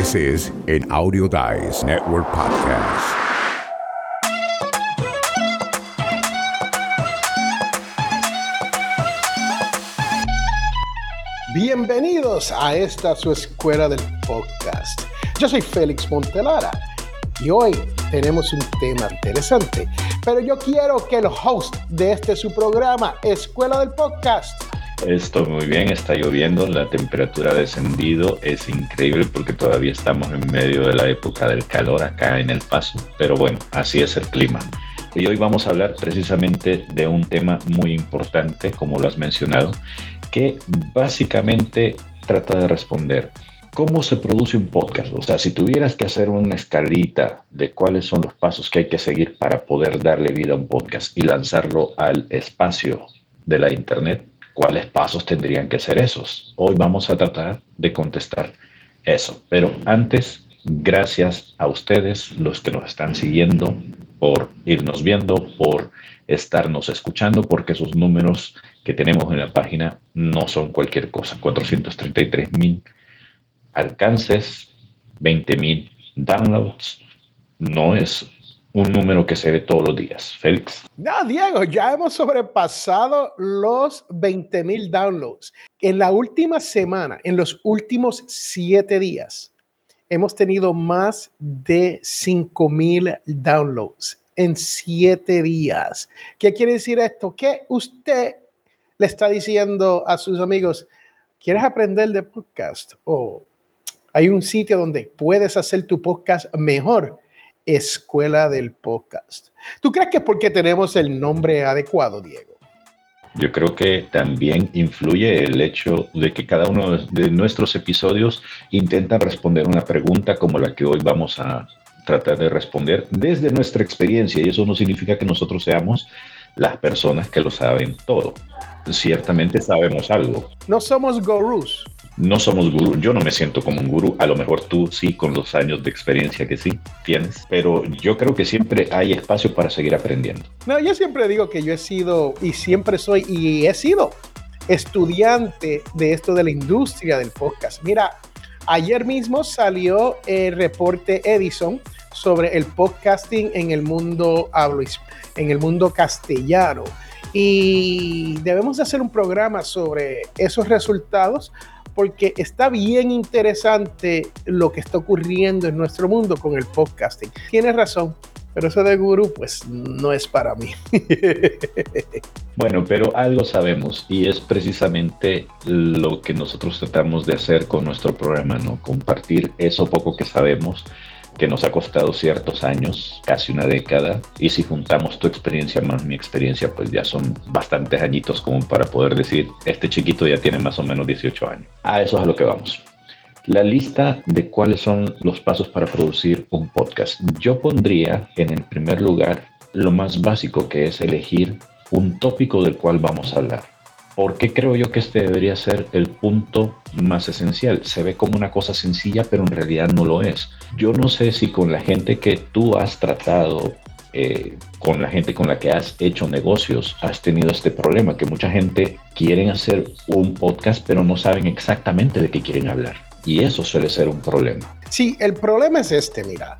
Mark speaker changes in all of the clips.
Speaker 1: This is an Audio Dice Network podcast.
Speaker 2: Bienvenidos a esta su escuela del podcast. Yo soy Félix Montelara y hoy tenemos un tema interesante, pero yo quiero que el host de este su programa, Escuela del Podcast,
Speaker 3: Esto muy bien, está lloviendo, la temperatura ha descendido, es increíble porque todavía estamos en medio de la época del calor acá en El Paso, pero bueno, así es el clima. Y hoy vamos a hablar precisamente de un tema muy importante, como lo has mencionado, que básicamente trata de responder cómo se produce un podcast. O sea, si tuvieras que hacer una escalita de cuáles son los pasos que hay que seguir para poder darle vida a un podcast y lanzarlo al espacio de la Internet, ¿cuáles pasos tendrían que ser esos? Hoy vamos a tratar de contestar eso. Pero antes, gracias a ustedes, los que nos están siguiendo, por irnos viendo, por estarnos escuchando, porque esos números que tenemos en la página no son cualquier cosa. 433 mil alcances, 20 mil downloads, no es un número que se ve todos los días. Félix.
Speaker 2: No, Diego, ya hemos sobrepasado los 20 mil downloads. En la última semana, en los últimos siete días, hemos tenido más de 5 mil downloads en siete días. ¿Qué quiere decir esto? Que usted le está diciendo a sus amigos, ¿quieres aprender de podcast? O hay un sitio donde puedes hacer tu podcast mejor. Escuela del Podcast. ¿Tú crees que es porque tenemos el nombre adecuado, Diego?
Speaker 3: Yo creo que también influye el hecho de que cada uno de nuestros episodios intenta responder una pregunta como la que hoy vamos a tratar de responder desde nuestra experiencia y eso no significa que nosotros seamos las personas que lo saben todo. Ciertamente sabemos algo.
Speaker 2: No somos gurús.
Speaker 3: No somos gurú. Yo no me siento como un gurú. A lo mejor tú sí, con los años de experiencia que sí tienes. Pero yo creo que siempre hay espacio para seguir aprendiendo.
Speaker 2: No, yo siempre digo que yo he sido y siempre soy y he sido estudiante de esto de la industria del podcast. Mira, ayer mismo salió el reporte Edison sobre el podcasting en el mundo hablo en el mundo castellano y debemos hacer un programa sobre esos resultados porque está bien interesante lo que está ocurriendo en nuestro mundo con el podcasting. Tienes razón, pero eso de gurú pues no es para mí.
Speaker 3: bueno, pero algo sabemos y es precisamente lo que nosotros tratamos de hacer con nuestro programa, ¿no? Compartir eso poco que sabemos que nos ha costado ciertos años, casi una década, y si juntamos tu experiencia más mi experiencia, pues ya son bastantes añitos como para poder decir, este chiquito ya tiene más o menos 18 años. A eso es a lo que vamos. La lista de cuáles son los pasos para producir un podcast. Yo pondría en el primer lugar lo más básico que es elegir un tópico del cual vamos a hablar. ¿Por qué creo yo que este debería ser el punto más esencial? Se ve como una cosa sencilla, pero en realidad no lo es. Yo no sé si con la gente que tú has tratado, eh, con la gente con la que has hecho negocios, has tenido este problema, que mucha gente quiere hacer un podcast, pero no saben exactamente de qué quieren hablar. Y eso suele ser un problema.
Speaker 2: Sí, el problema es este, mira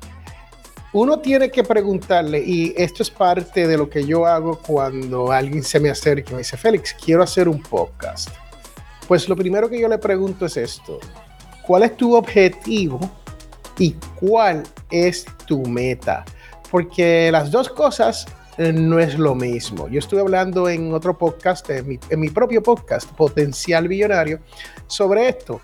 Speaker 2: uno tiene que preguntarle, y esto es parte de lo que yo hago cuando alguien se me acerca y me dice, Félix, quiero hacer un podcast. Pues lo primero que yo le pregunto es esto, ¿cuál es tu objetivo y cuál es tu meta? Porque las dos cosas no es lo mismo. Yo estuve hablando en otro podcast, en mi, en mi propio podcast, Potencial Billonario, sobre esto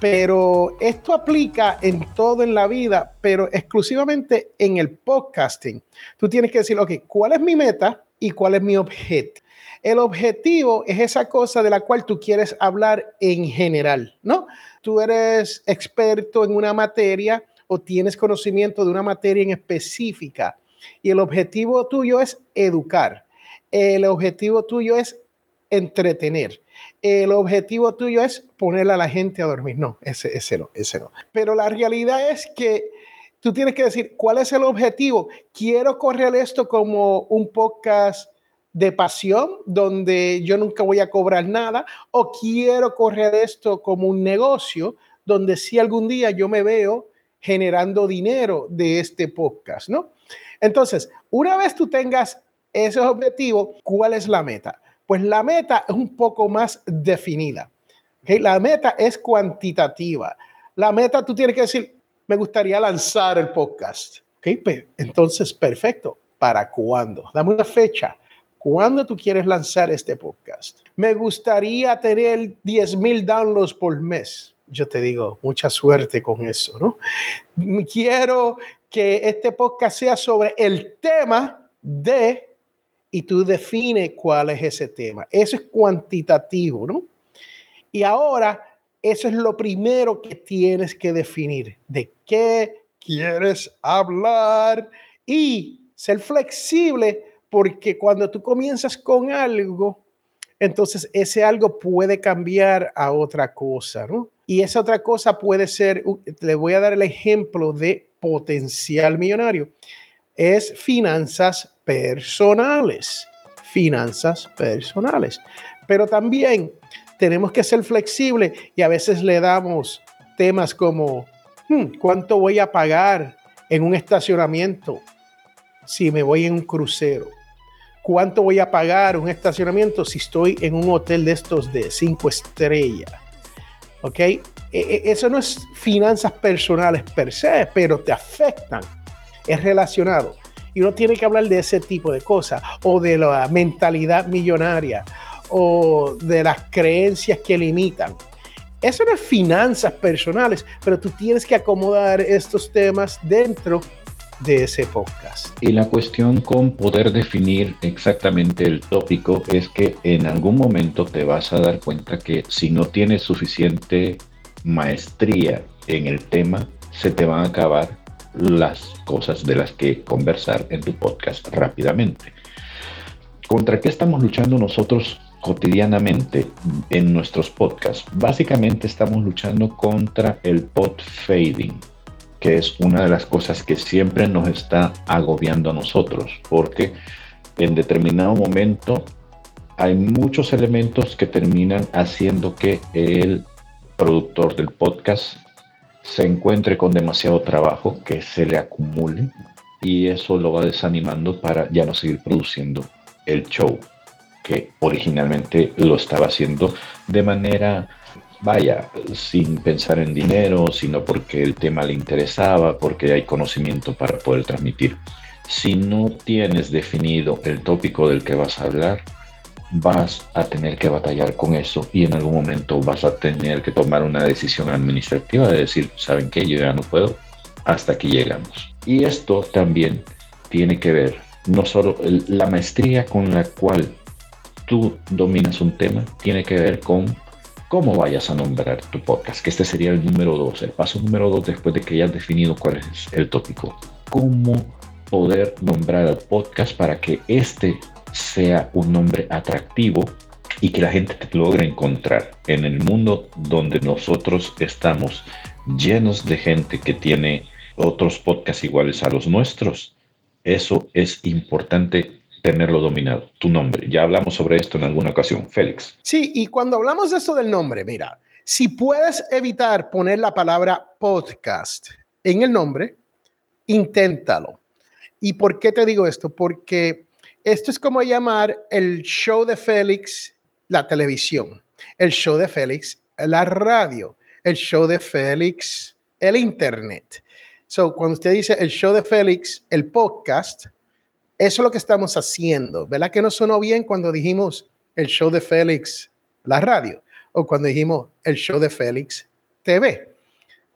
Speaker 2: pero esto aplica en todo en la vida, pero exclusivamente en el podcasting. Tú tienes que decir, ok, ¿cuál es mi meta y cuál es mi objetivo? El objetivo es esa cosa de la cual tú quieres hablar en general, ¿no? Tú eres experto en una materia o tienes conocimiento de una materia en específica y el objetivo tuyo es educar. El objetivo tuyo es entretener el objetivo tuyo es poner a la gente a dormir. No, ese, ese no, ese no. Pero la realidad es que tú tienes que decir, ¿cuál es el objetivo? Quiero correr esto como un podcast de pasión donde yo nunca voy a cobrar nada o quiero correr esto como un negocio donde si algún día yo me veo generando dinero de este podcast, ¿no? Entonces, una vez tú tengas esos objetivos, ¿cuál es la meta? Pues la meta es un poco más definida. ¿okay? La meta es cuantitativa. La meta tú tienes que decir, me gustaría lanzar el podcast. ¿okay? Pues, entonces, perfecto. ¿Para cuándo? Dame una fecha. ¿Cuándo tú quieres lanzar este podcast? Me gustaría tener 10 mil downloads por mes. Yo te digo, mucha suerte con eso, ¿no? Quiero que este podcast sea sobre el tema de y tú defines cuál es ese tema. Eso es cuantitativo, ¿no? Y ahora, eso es lo primero que tienes que definir, de qué quieres hablar y ser flexible, porque cuando tú comienzas con algo, entonces ese algo puede cambiar a otra cosa, ¿no? Y esa otra cosa puede ser, le voy a dar el ejemplo de potencial millonario, es finanzas personales, finanzas personales. Pero también tenemos que ser flexibles y a veces le damos temas como, hmm, ¿cuánto voy a pagar en un estacionamiento si me voy en un crucero? ¿Cuánto voy a pagar un estacionamiento si estoy en un hotel de estos de cinco estrellas? ¿Ok? E, e, eso no es finanzas personales per se, pero te afectan. Es relacionado. Y uno tiene que hablar de ese tipo de cosas, o de la mentalidad millonaria, o de las creencias que limitan. Eso no es finanzas personales, pero tú tienes que acomodar estos temas dentro de ese podcast.
Speaker 3: Y la cuestión con poder definir exactamente el tópico es que en algún momento te vas a dar cuenta que si no tienes suficiente maestría en el tema, se te van a acabar las cosas de las que conversar en tu podcast rápidamente. ¿Contra qué estamos luchando nosotros cotidianamente en nuestros podcasts? Básicamente estamos luchando contra el pod fading, que es una de las cosas que siempre nos está agobiando a nosotros, porque en determinado momento hay muchos elementos que terminan haciendo que el productor del podcast se encuentre con demasiado trabajo, que se le acumule y eso lo va desanimando para ya no seguir produciendo el show que originalmente lo estaba haciendo de manera, vaya, sin pensar en dinero, sino porque el tema le interesaba, porque hay conocimiento para poder transmitir. Si no tienes definido el tópico del que vas a hablar, vas a tener que batallar con eso y en algún momento vas a tener que tomar una decisión administrativa de decir, ¿saben qué? Yo ya no puedo, hasta aquí llegamos. Y esto también tiene que ver, no solo la maestría con la cual tú dominas un tema, tiene que ver con cómo vayas a nombrar tu podcast, que este sería el número dos, el paso número dos después de que hayas definido cuál es el tópico. Cómo poder nombrar al podcast para que este sea un nombre atractivo y que la gente te logre encontrar en el mundo donde nosotros estamos llenos de gente que tiene otros podcasts iguales a los nuestros. Eso es importante tenerlo dominado, tu nombre. Ya hablamos sobre esto en alguna ocasión, Félix.
Speaker 2: Sí, y cuando hablamos de eso del nombre, mira, si puedes evitar poner la palabra podcast en el nombre, inténtalo. ¿Y por qué te digo esto? Porque esto es como llamar el show de Félix la televisión, el show de Félix la radio, el show de Félix el internet. So, cuando usted dice el show de Félix, el podcast, eso es lo que estamos haciendo. ¿Verdad que no sonó bien cuando dijimos el show de Félix la radio o cuando dijimos el show de Félix TV?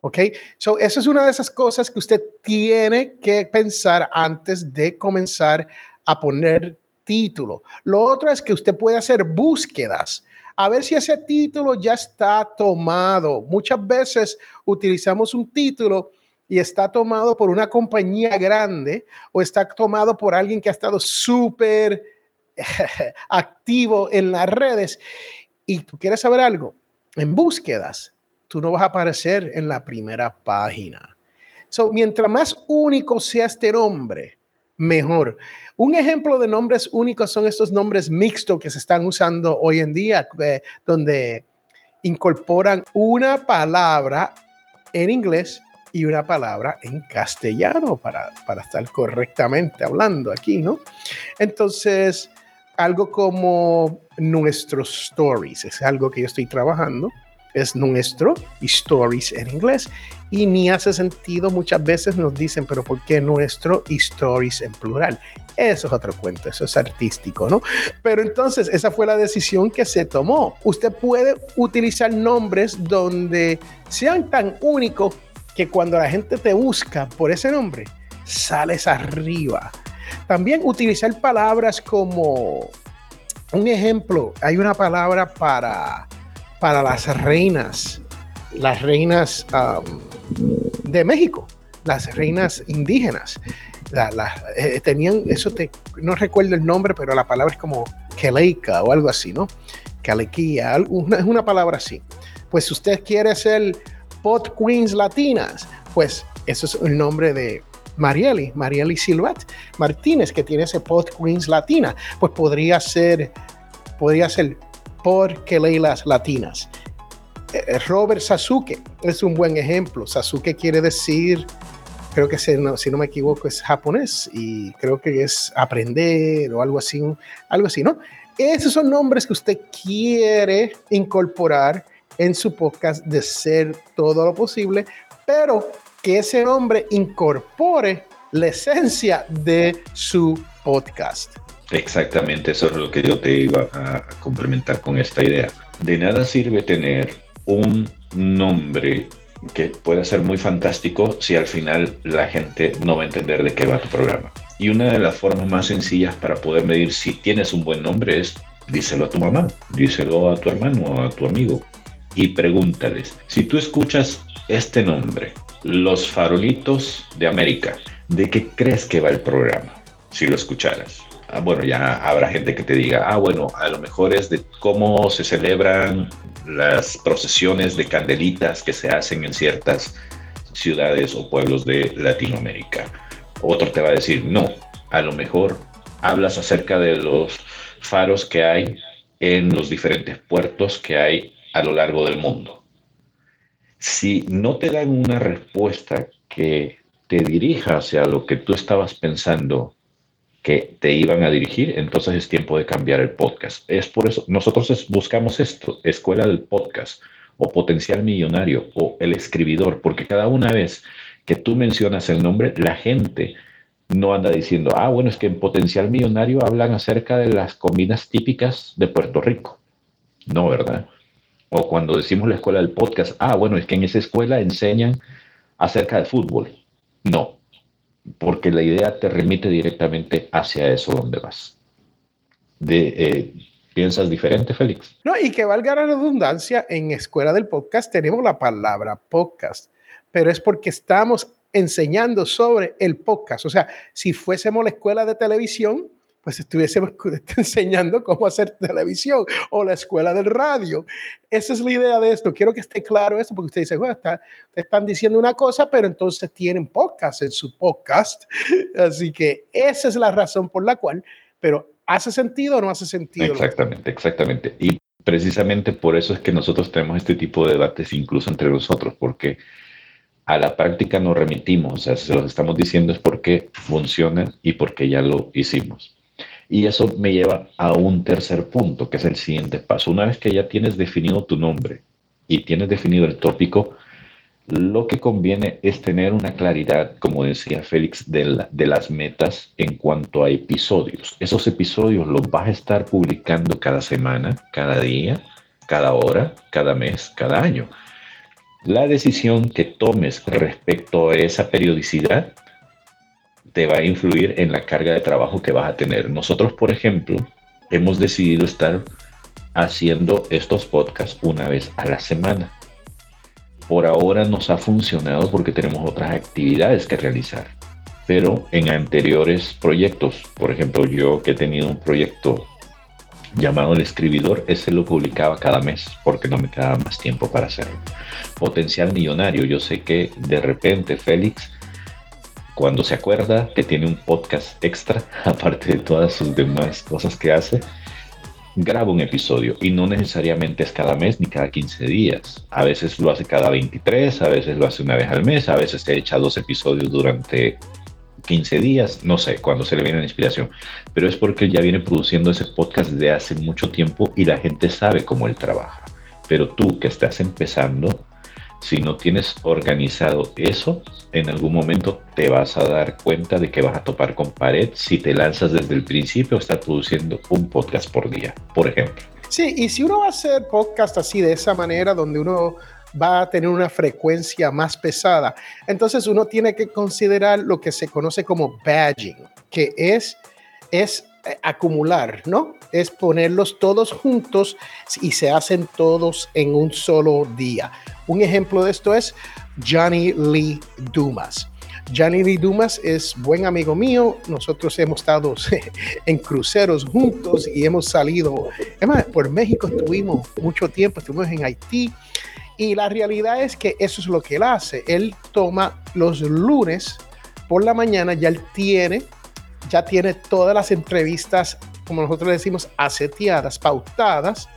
Speaker 2: ¿Ok? So, eso es una de esas cosas que usted tiene que pensar antes de comenzar a poner título. Lo otro es que usted puede hacer búsquedas a ver si ese título ya está tomado. Muchas veces utilizamos un título y está tomado por una compañía grande o está tomado por alguien que ha estado súper activo en las redes. Y tú quieres saber algo, en búsquedas, tú no vas a aparecer en la primera página. So, mientras más único sea este nombre, mejor. Un ejemplo de nombres únicos son estos nombres mixtos que se están usando hoy en día, eh, donde incorporan una palabra en inglés y una palabra en castellano para, para estar correctamente hablando aquí, ¿no? Entonces, algo como nuestros stories es algo que yo estoy trabajando es nuestro y stories en inglés. Y ni hace sentido, muchas veces nos dicen, pero ¿por qué nuestro y stories en plural? Eso es otro cuento, eso es artístico, ¿no? Pero entonces esa fue la decisión que se tomó. Usted puede utilizar nombres donde sean tan únicos que cuando la gente te busca por ese nombre, sales arriba. También utilizar palabras como, un ejemplo, hay una palabra para para las reinas, las reinas de México, las reinas indígenas. Eh, tenían, eso te, no recuerdo el nombre, pero la palabra es como Keleika o algo así, ¿no? Kalequía, es una palabra así. Pues si usted quiere ser pot queens latinas, pues eso es el nombre de Marieli, Marieli Silvat Martínez, que tiene ese pot queens latina, pues podría ser, podría ser porque las latinas. Eh, eh, Robert Sasuke es un buen ejemplo. Sasuke quiere decir, creo que si no, si no me equivoco es japonés y creo que es aprender o algo así, algo así, ¿no? Esos son nombres que usted quiere incorporar en su podcast de ser todo lo posible, pero que ese nombre incorpore la esencia de su podcast.
Speaker 3: Exactamente, eso es lo que yo te iba a complementar con esta idea. De nada sirve tener un nombre que pueda ser muy fantástico si al final la gente no va a entender de qué va tu programa. Y una de las formas más sencillas para poder medir si tienes un buen nombre es díselo a tu mamá, díselo a tu hermano a tu amigo y pregúntales, si tú escuchas este nombre, Los Farolitos de América, ¿de qué crees que va el programa? Si lo escucharas. Ah, bueno, ya habrá gente que te diga, ah, bueno, a lo mejor es de cómo se celebran las procesiones de candelitas que se hacen en ciertas ciudades o pueblos de Latinoamérica. Otro te va a decir, no, a lo mejor hablas acerca de los faros que hay en los diferentes puertos que hay a lo largo del mundo. Si no te dan una respuesta que te dirija hacia lo que tú estabas pensando que te iban a dirigir, entonces es tiempo de cambiar el podcast. Es por eso, nosotros buscamos esto, escuela del podcast o potencial millonario o el escribidor, porque cada una vez que tú mencionas el nombre, la gente no anda diciendo, ah, bueno, es que en potencial millonario hablan acerca de las comidas típicas de Puerto Rico. No, ¿verdad? O cuando decimos la escuela del podcast, ah, bueno, es que en esa escuela enseñan acerca de fútbol. No, porque la idea te remite directamente hacia eso donde vas. De, eh, ¿Piensas diferente, Félix?
Speaker 2: No, y que valga la redundancia, en Escuela del Podcast tenemos la palabra podcast, pero es porque estamos enseñando sobre el podcast. O sea, si fuésemos la escuela de televisión, pues estuviésemos enseñando cómo hacer televisión o la escuela del radio. Esa es la idea de esto. Quiero que esté claro esto porque ustedes dicen, bueno, está, están diciendo una cosa, pero entonces tienen podcast en su podcast. Así que esa es la razón por la cual, pero ¿hace sentido o no hace sentido?
Speaker 3: Exactamente, exactamente. Y precisamente por eso es que nosotros tenemos este tipo de debates incluso entre nosotros, porque a la práctica nos remitimos, o sea, se los estamos diciendo es porque funciona y porque ya lo hicimos. Y eso me lleva a un tercer punto, que es el siguiente paso. Una vez que ya tienes definido tu nombre y tienes definido el tópico, lo que conviene es tener una claridad, como decía Félix, de, de, las metas en cuanto a episodios. Esos episodios los vas a estar publicando cada semana, cada día, cada hora, cada mes, cada año. La decisión que tomes respecto a esa periodicidad te va a influir en la carga de trabajo que vas a tener. Nosotros, por ejemplo, hemos decidido estar haciendo estos podcasts una vez a la semana. Por ahora nos ha funcionado porque tenemos otras actividades que realizar. Pero en anteriores proyectos, por ejemplo, yo que he tenido un proyecto llamado El Escribidor, ese lo publicaba cada mes porque no me quedaba más tiempo para hacerlo. Potencial millonario, yo sé que de repente Félix cuando se acuerda que tiene un podcast extra, aparte de todas sus demás cosas que hace, graba un episodio y no necesariamente es cada mes ni cada 15 días. A veces lo hace cada 23, a veces lo hace una vez al mes, a veces se echa dos episodios durante 15 días, no sé, cuando se le viene la inspiración, pero es porque ya viene produciendo ese podcast de hace mucho tiempo y la gente sabe cómo él trabaja. Pero tú que estás empezando, si no tienes organizado eso, en algún momento te vas a dar cuenta de que vas a topar con pared si te lanzas desde el principio a estar produciendo un podcast por día, por ejemplo.
Speaker 2: Sí, y si uno va a hacer podcast así de esa manera, donde uno va a tener una frecuencia más pesada, entonces uno tiene que considerar lo que se conoce como badging, que es, es acumular, ¿no? Es ponerlos todos juntos y se hacen todos en un solo día. Un ejemplo de esto es Johnny Lee Dumas. Johnny Lee Dumas es buen amigo mío. Nosotros hemos estado en cruceros juntos y hemos salido. Además, por México estuvimos mucho tiempo, estuvimos en Haití. Y la realidad es que eso es lo que él hace. Él toma los lunes por la mañana, ya él tiene, ya tiene todas las entrevistas, como nosotros le decimos, aseteadas, pautadas,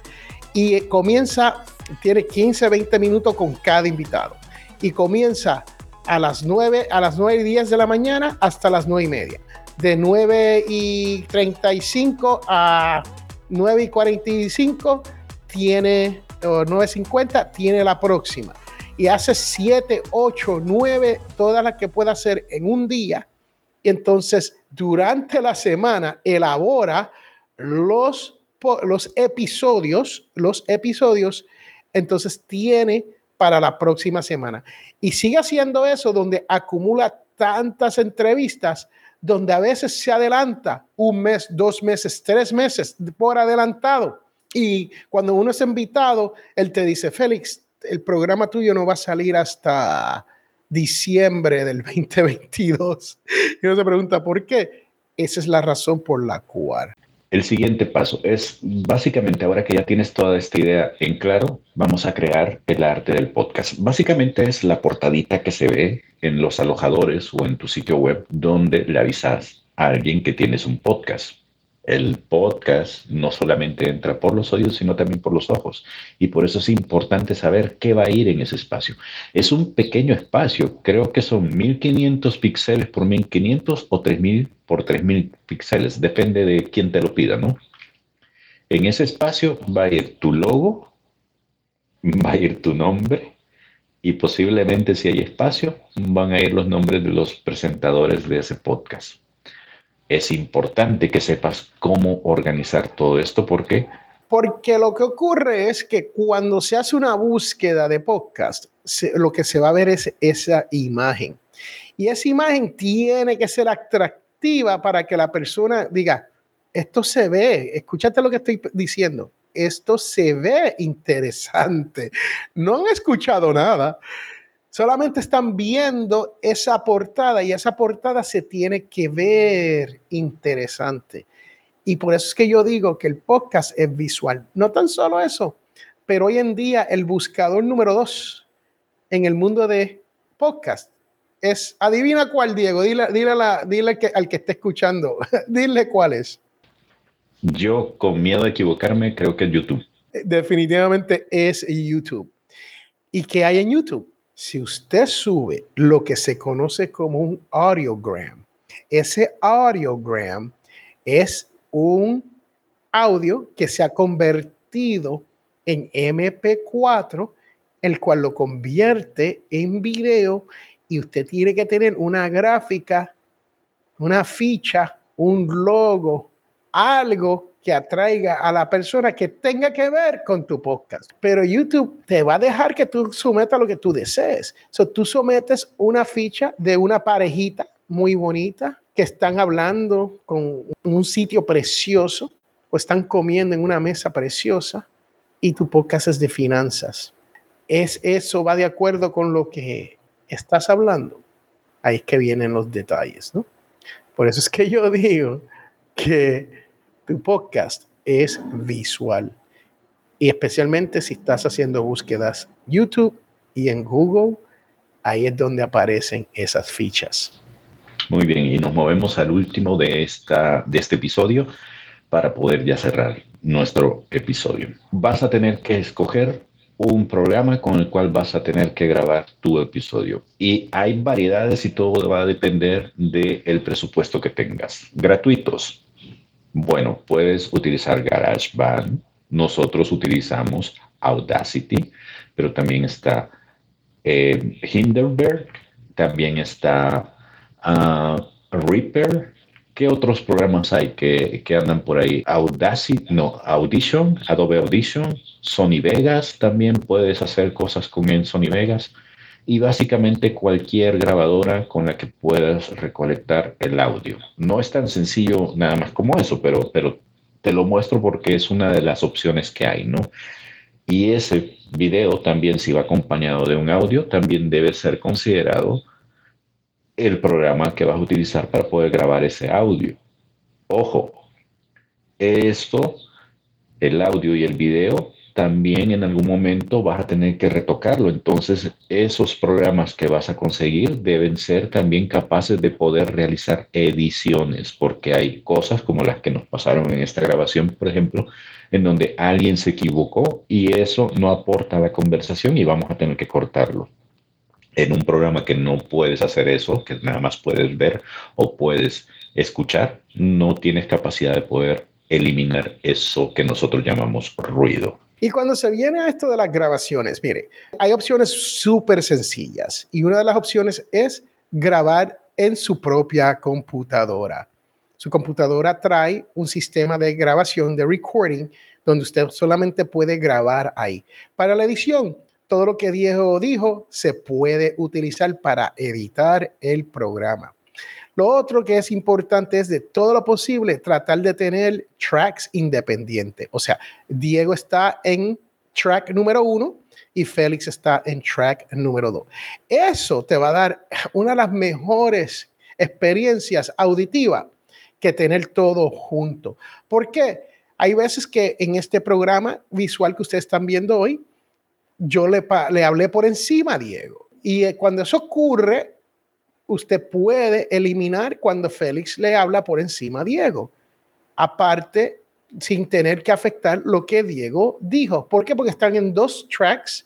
Speaker 2: y comienza tiene 15, 20 minutos con cada invitado y comienza a las 9, a las 9 y 10 de la mañana hasta las 9 y media. De 9 y 35 a 9 y 45 tiene, o 9.50 tiene la próxima. Y hace 7, 8, 9, todas las que pueda hacer en un día. Entonces durante la semana elabora los, los episodios, los episodios entonces tiene para la próxima semana. Y sigue haciendo eso donde acumula tantas entrevistas, donde a veces se adelanta un mes, dos meses, tres meses por adelantado. Y cuando uno es invitado, él te dice, Félix, el programa tuyo no va a salir hasta diciembre del 2022. Y uno se pregunta, ¿por qué? Esa es la razón por la cual
Speaker 3: el siguiente paso es básicamente ahora que ya tienes toda esta idea en claro, vamos a crear el arte del podcast. Básicamente es la portadita que se ve en los alojadores o en tu sitio web donde le avisas a alguien que tienes un podcast el podcast no solamente entra por los oídos, sino también por los ojos. Y por eso es importante saber qué va a ir en ese espacio. Es un pequeño espacio, creo que son 1500 píxeles por 1500 o 3000 por 3000 píxeles, depende de quién te lo pida, ¿no? En ese espacio va a ir tu logo, va a ir tu nombre y posiblemente si hay espacio van a ir los nombres de los presentadores de ese podcast es importante que sepas cómo organizar todo esto porque...
Speaker 2: Porque lo que ocurre es que cuando se hace una búsqueda de podcast, lo que se va a ver es esa imagen. Y esa imagen tiene que ser atractiva para que la persona diga, esto se ve, escúchate lo que estoy diciendo, esto se ve interesante. No han escuchado nada solamente están viendo esa portada y esa portada se tiene que ver interesante. Y por eso es que yo digo que el podcast es visual. No tan solo eso, pero hoy en día el buscador número dos en el mundo de podcast es, adivina cuál, Diego, dile, dile, la, dile que, al que esté escuchando, dile cuál es.
Speaker 3: Yo, con miedo de equivocarme, creo que es YouTube.
Speaker 2: Definitivamente es YouTube. ¿Y qué hay en YouTube? Si usted sube lo que se conoce como un audiogram, ese audiogram es un audio que se ha convertido en MP4, el cual lo convierte en video y usted tiene que tener una gráfica, una ficha, un logo, algo que atraiga a la persona que tenga que ver con tu podcast. Pero YouTube te va a dejar que tú sometas lo que tú desees. So, tú sometes una ficha de una parejita muy bonita que están hablando con un sitio precioso o están comiendo en una mesa preciosa y tu podcast es de finanzas. ¿Es eso va de acuerdo con lo que estás hablando? Ahí es que vienen los detalles, ¿no? Por eso es que yo digo que tu podcast es visual. Y especialmente si estás haciendo búsquedas YouTube y en Google, ahí es donde aparecen esas fichas.
Speaker 3: Muy bien, y nos movemos al último de, esta, de este episodio para poder ya cerrar. nuestro episodio. Vas a tener que escoger un programa con el cual vas a tener que grabar tu episodio. Y hay variedades y todo va a depender del presupuesto que tengas. Gratuitos. Bueno, puedes utilizar GarageBand. Nosotros utilizamos Audacity, pero también está eh, Hindenburg, también está uh, Reaper. ¿Qué otros programas hay que, que, andan por ahí? Audacity, no, Audition, Adobe Audition, Sony Vegas, también puedes hacer cosas con Sony Vegas y básicamente cualquier grabadora con la que puedas recolectar el audio. No es tan sencillo nada más como eso, pero, pero te lo muestro porque es una de las opciones que hay, ¿no? Y ese video también, si va acompañado de un audio, también debe ser considerado el programa que vas a utilizar para poder grabar ese audio. Ojo, esto, el audio y el video, también en algún momento vas a tener que retocarlo. Entonces, esos programas que vas a conseguir deben ser también capaces de poder realizar ediciones, porque hay cosas como las que nos pasaron en esta grabación, por ejemplo, en donde alguien se equivocó y eso no aporta a la conversación y vamos a tener que cortarlo. En un programa que no puedes hacer eso, que nada más puedes ver o puedes escuchar, no tienes capacidad de poder eliminar eso que nosotros llamamos ruido.
Speaker 2: Y cuando se viene a esto de las grabaciones, mire, hay opciones súper sencillas y una de las opciones es grabar en su propia computadora. Su computadora trae un sistema de grabación, de recording, donde usted solamente puede grabar ahí. Para la edición, todo lo que Diego dijo se puede utilizar para editar el programa. Lo otro que es importante es de todo lo posible tratar de tener tracks independientes. O sea, Diego está en track número uno y Félix está en track número dos. Eso te va a dar una de las mejores experiencias auditivas que tener todo junto. ¿Por qué? Hay veces que en este programa visual que ustedes están viendo hoy, yo le, le hablé por encima a Diego. Y eh, cuando eso ocurre, usted puede eliminar cuando Félix le habla por encima a Diego. Aparte, sin tener que afectar lo que Diego dijo. ¿Por qué? Porque están en dos tracks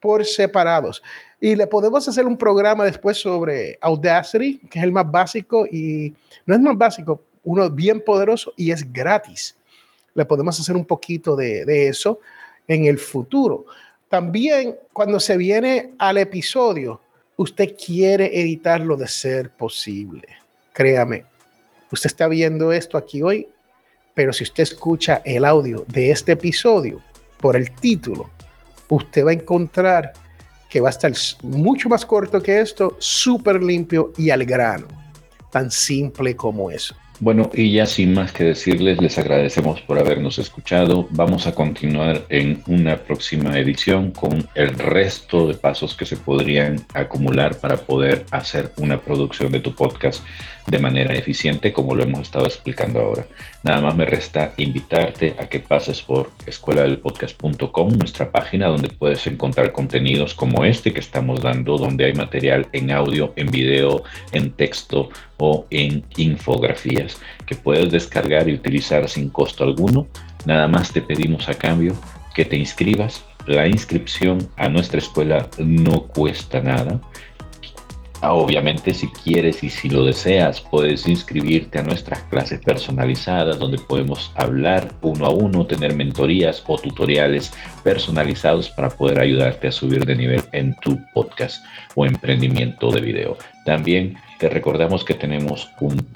Speaker 2: por separados. Y le podemos hacer un programa después sobre Audacity, que es el más básico y no es más básico, uno bien poderoso y es gratis. Le podemos hacer un poquito de, de eso en el futuro. También cuando se viene al episodio, usted quiere editarlo de ser posible. Créame, usted está viendo esto aquí hoy, pero si usted escucha el audio de este episodio por el título, usted va a encontrar que va a estar mucho más corto que esto, súper limpio y al grano. Tan simple como eso.
Speaker 3: Bueno, y ya sin más que decirles, les agradecemos por habernos escuchado. Vamos a continuar en una próxima edición con el resto de pasos que se podrían acumular para poder hacer una producción de tu podcast de manera eficiente, como lo hemos estado explicando ahora. Nada más me resta invitarte a que pases por escueladelpodcast.com, nuestra página donde puedes encontrar contenidos como este que estamos dando, donde hay material en audio, en video, en texto o en infografías que puedes descargar y utilizar sin costo alguno. Nada más te pedimos a cambio que te inscribas. La inscripción a nuestra escuela no cuesta nada obviamente si quieres y si lo deseas, puedes inscribirte a nuestras clases personalizadas donde podemos hablar uno a uno, tener mentorías o tutoriales personalizados para poder ayudarte a subir de nivel en tu podcast o emprendimiento de video. También te recordamos que tenemos un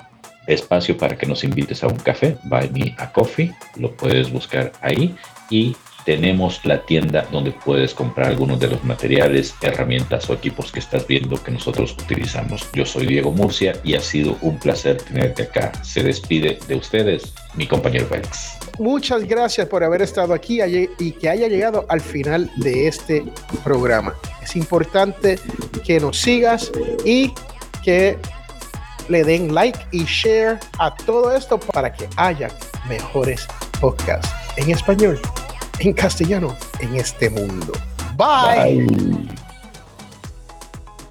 Speaker 3: espacio para que nos invites a un café, Buy Me a Coffee, lo puedes buscar ahí y tenemos la tienda donde puedes comprar algunos de los materiales, herramientas o equipos que estás viendo que nosotros utilizamos. Yo soy Diego Murcia y ha sido un placer tenerte acá. Se despide de ustedes mi compañero Félix.
Speaker 2: Muchas gracias por haber estado aquí y que haya llegado al final de este programa. Es importante que nos sigas y que le den like y share a todo esto para que haya mejores podcasts en español en castellano en este mundo. Bye.